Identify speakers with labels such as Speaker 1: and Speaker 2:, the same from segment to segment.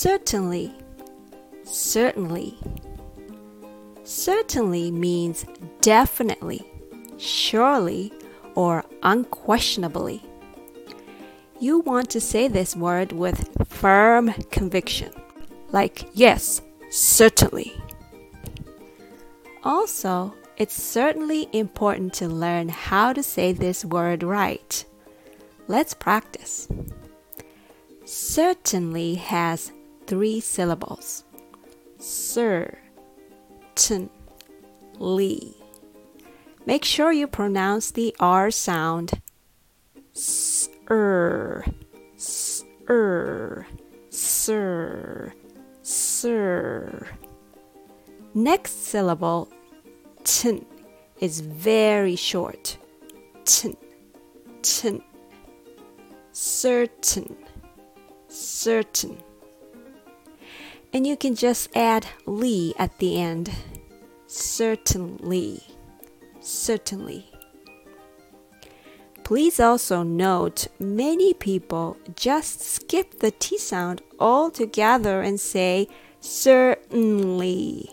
Speaker 1: Certainly. Certainly. Certainly means definitely, surely, or unquestionably. You want to say this word with firm conviction, like yes, certainly. Also, it's certainly important to learn how to say this word right. Let's practice. Certainly has three syllables. Sir, ten, Lee. Make sure you pronounce the R sound. Sir, sir, sir, sir. Next syllable, tin, is very short. Tin, tin. Certain, certain. And you can just add Lee at the end. Certainly, certainly. Please also note many people just skip the T sound altogether and say certainly,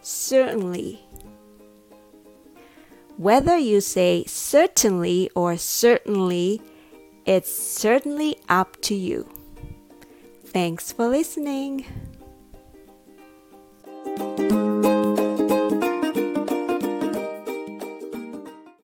Speaker 1: certainly. Whether you say certainly or certainly, it's certainly up to you. Thanks for listening.